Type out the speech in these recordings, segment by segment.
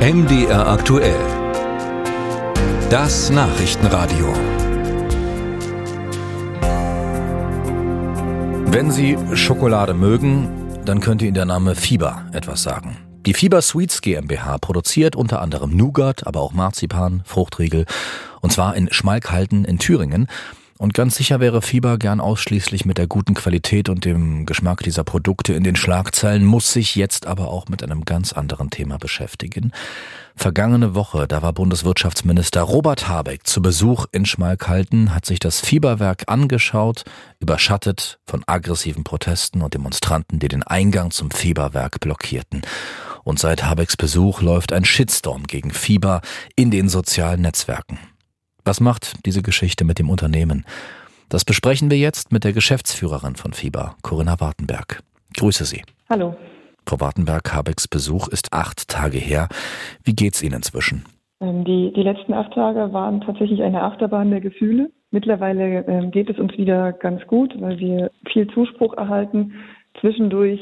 MDR aktuell. Das Nachrichtenradio. Wenn Sie Schokolade mögen, dann könnte Ihnen der Name Fieber etwas sagen. Die Fieber Sweets GmbH produziert unter anderem Nougat, aber auch Marzipan, Fruchtriegel, und zwar in Schmalkalden in Thüringen. Und ganz sicher wäre Fieber gern ausschließlich mit der guten Qualität und dem Geschmack dieser Produkte in den Schlagzeilen, muss sich jetzt aber auch mit einem ganz anderen Thema beschäftigen. Vergangene Woche, da war Bundeswirtschaftsminister Robert Habeck zu Besuch in Schmalkalden, hat sich das Fieberwerk angeschaut, überschattet von aggressiven Protesten und Demonstranten, die den Eingang zum Fieberwerk blockierten. Und seit Habecks Besuch läuft ein Shitstorm gegen Fieber in den sozialen Netzwerken. Was macht diese Geschichte mit dem Unternehmen? Das besprechen wir jetzt mit der Geschäftsführerin von Fieber, Corinna Wartenberg. Grüße Sie. Hallo. Frau Wartenberg, Habecks Besuch ist acht Tage her. Wie geht's Ihnen inzwischen? Ähm, die, die letzten acht Tage waren tatsächlich eine Achterbahn der Gefühle. Mittlerweile ähm, geht es uns wieder ganz gut, weil wir viel Zuspruch erhalten. Zwischendurch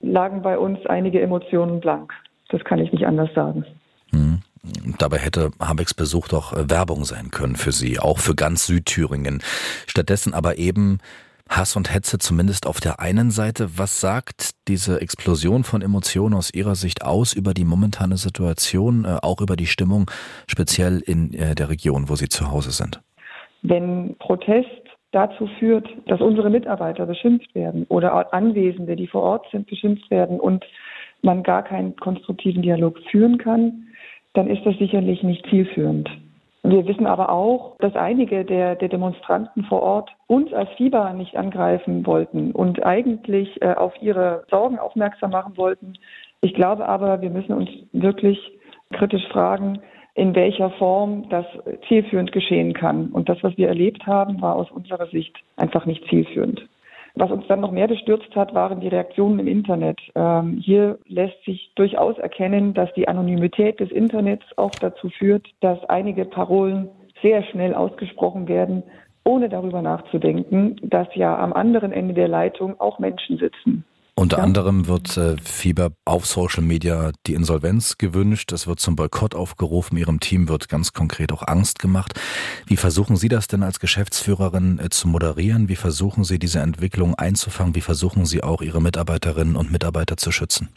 lagen bei uns einige Emotionen blank. Das kann ich nicht anders sagen. Dabei hätte Habecks Besuch doch äh, Werbung sein können für Sie, auch für ganz Südthüringen. Stattdessen aber eben Hass und Hetze zumindest auf der einen Seite. Was sagt diese Explosion von Emotionen aus Ihrer Sicht aus über die momentane Situation, äh, auch über die Stimmung, speziell in äh, der Region, wo Sie zu Hause sind? Wenn Protest dazu führt, dass unsere Mitarbeiter beschimpft werden oder Anwesende, die vor Ort sind, beschimpft werden und man gar keinen konstruktiven Dialog führen kann, dann ist das sicherlich nicht zielführend. Wir wissen aber auch, dass einige der, der Demonstranten vor Ort uns als Fieber nicht angreifen wollten und eigentlich äh, auf ihre Sorgen aufmerksam machen wollten. Ich glaube aber, wir müssen uns wirklich kritisch fragen, in welcher Form das zielführend geschehen kann. Und das, was wir erlebt haben, war aus unserer Sicht einfach nicht zielführend. Was uns dann noch mehr bestürzt hat, waren die Reaktionen im Internet. Ähm, hier lässt sich durchaus erkennen, dass die Anonymität des Internets auch dazu führt, dass einige Parolen sehr schnell ausgesprochen werden, ohne darüber nachzudenken, dass ja am anderen Ende der Leitung auch Menschen sitzen. Unter ja. anderem wird äh, Fieber auf Social Media die Insolvenz gewünscht. Es wird zum Boykott aufgerufen. Ihrem Team wird ganz konkret auch Angst gemacht. Wie versuchen Sie das denn als Geschäftsführerin äh, zu moderieren? Wie versuchen Sie diese Entwicklung einzufangen? Wie versuchen Sie auch Ihre Mitarbeiterinnen und Mitarbeiter zu schützen?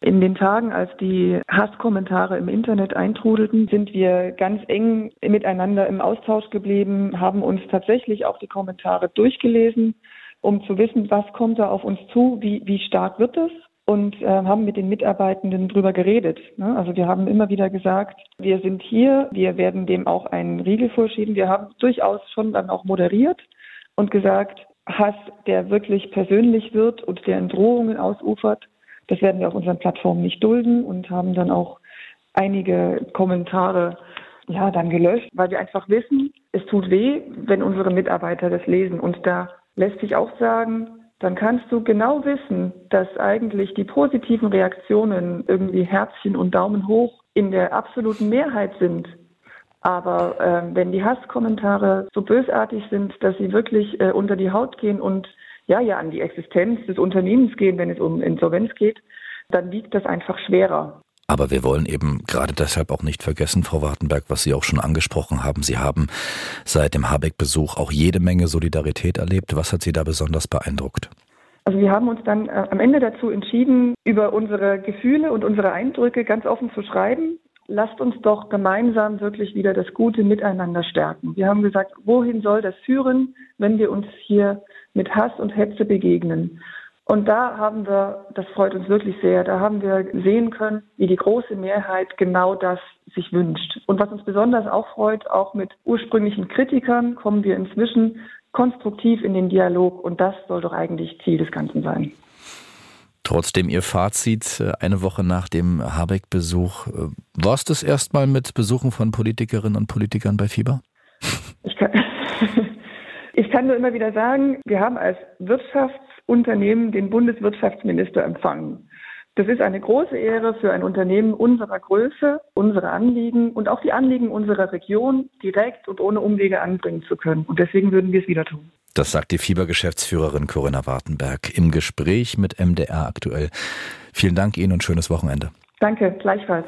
In den Tagen, als die Hasskommentare im Internet eintrudelten, sind wir ganz eng miteinander im Austausch geblieben, haben uns tatsächlich auch die Kommentare durchgelesen um zu wissen, was kommt da auf uns zu, wie, wie stark wird es und äh, haben mit den Mitarbeitenden drüber geredet. Ne? Also wir haben immer wieder gesagt, wir sind hier, wir werden dem auch einen Riegel vorschieben. Wir haben durchaus schon dann auch moderiert und gesagt, Hass, der wirklich persönlich wird und der in Drohungen ausufert, das werden wir auf unseren Plattformen nicht dulden und haben dann auch einige Kommentare ja dann gelöscht, weil wir einfach wissen, es tut weh, wenn unsere Mitarbeiter das lesen und da lässt sich auch sagen, dann kannst du genau wissen, dass eigentlich die positiven Reaktionen irgendwie Herzchen und Daumen hoch in der absoluten Mehrheit sind. Aber äh, wenn die Hasskommentare so bösartig sind, dass sie wirklich äh, unter die Haut gehen und ja, ja, an die Existenz des Unternehmens gehen, wenn es um Insolvenz geht, dann wiegt das einfach schwerer. Aber wir wollen eben gerade deshalb auch nicht vergessen, Frau Wartenberg, was Sie auch schon angesprochen haben. Sie haben seit dem Habeck-Besuch auch jede Menge Solidarität erlebt. Was hat Sie da besonders beeindruckt? Also wir haben uns dann äh, am Ende dazu entschieden, über unsere Gefühle und unsere Eindrücke ganz offen zu schreiben. Lasst uns doch gemeinsam wirklich wieder das gute Miteinander stärken. Wir haben gesagt, wohin soll das führen, wenn wir uns hier mit Hass und Hetze begegnen? Und da haben wir, das freut uns wirklich sehr, da haben wir sehen können, wie die große Mehrheit genau das sich wünscht. Und was uns besonders auch freut, auch mit ursprünglichen Kritikern kommen wir inzwischen konstruktiv in den Dialog und das soll doch eigentlich Ziel des Ganzen sein. Trotzdem Ihr Fazit äh, eine Woche nach dem Habeck-Besuch. Äh, war es das erstmal mit Besuchen von Politikerinnen und Politikern bei Fieber? Ich kann, ich kann nur immer wieder sagen, wir haben als Wirtschafts- Unternehmen den Bundeswirtschaftsminister empfangen. Das ist eine große Ehre für ein Unternehmen unserer Größe, unsere Anliegen und auch die Anliegen unserer Region direkt und ohne Umwege anbringen zu können. Und deswegen würden wir es wieder tun. Das sagt die Fieber-Geschäftsführerin Corinna Wartenberg im Gespräch mit MDR aktuell. Vielen Dank Ihnen und schönes Wochenende. Danke, gleichfalls.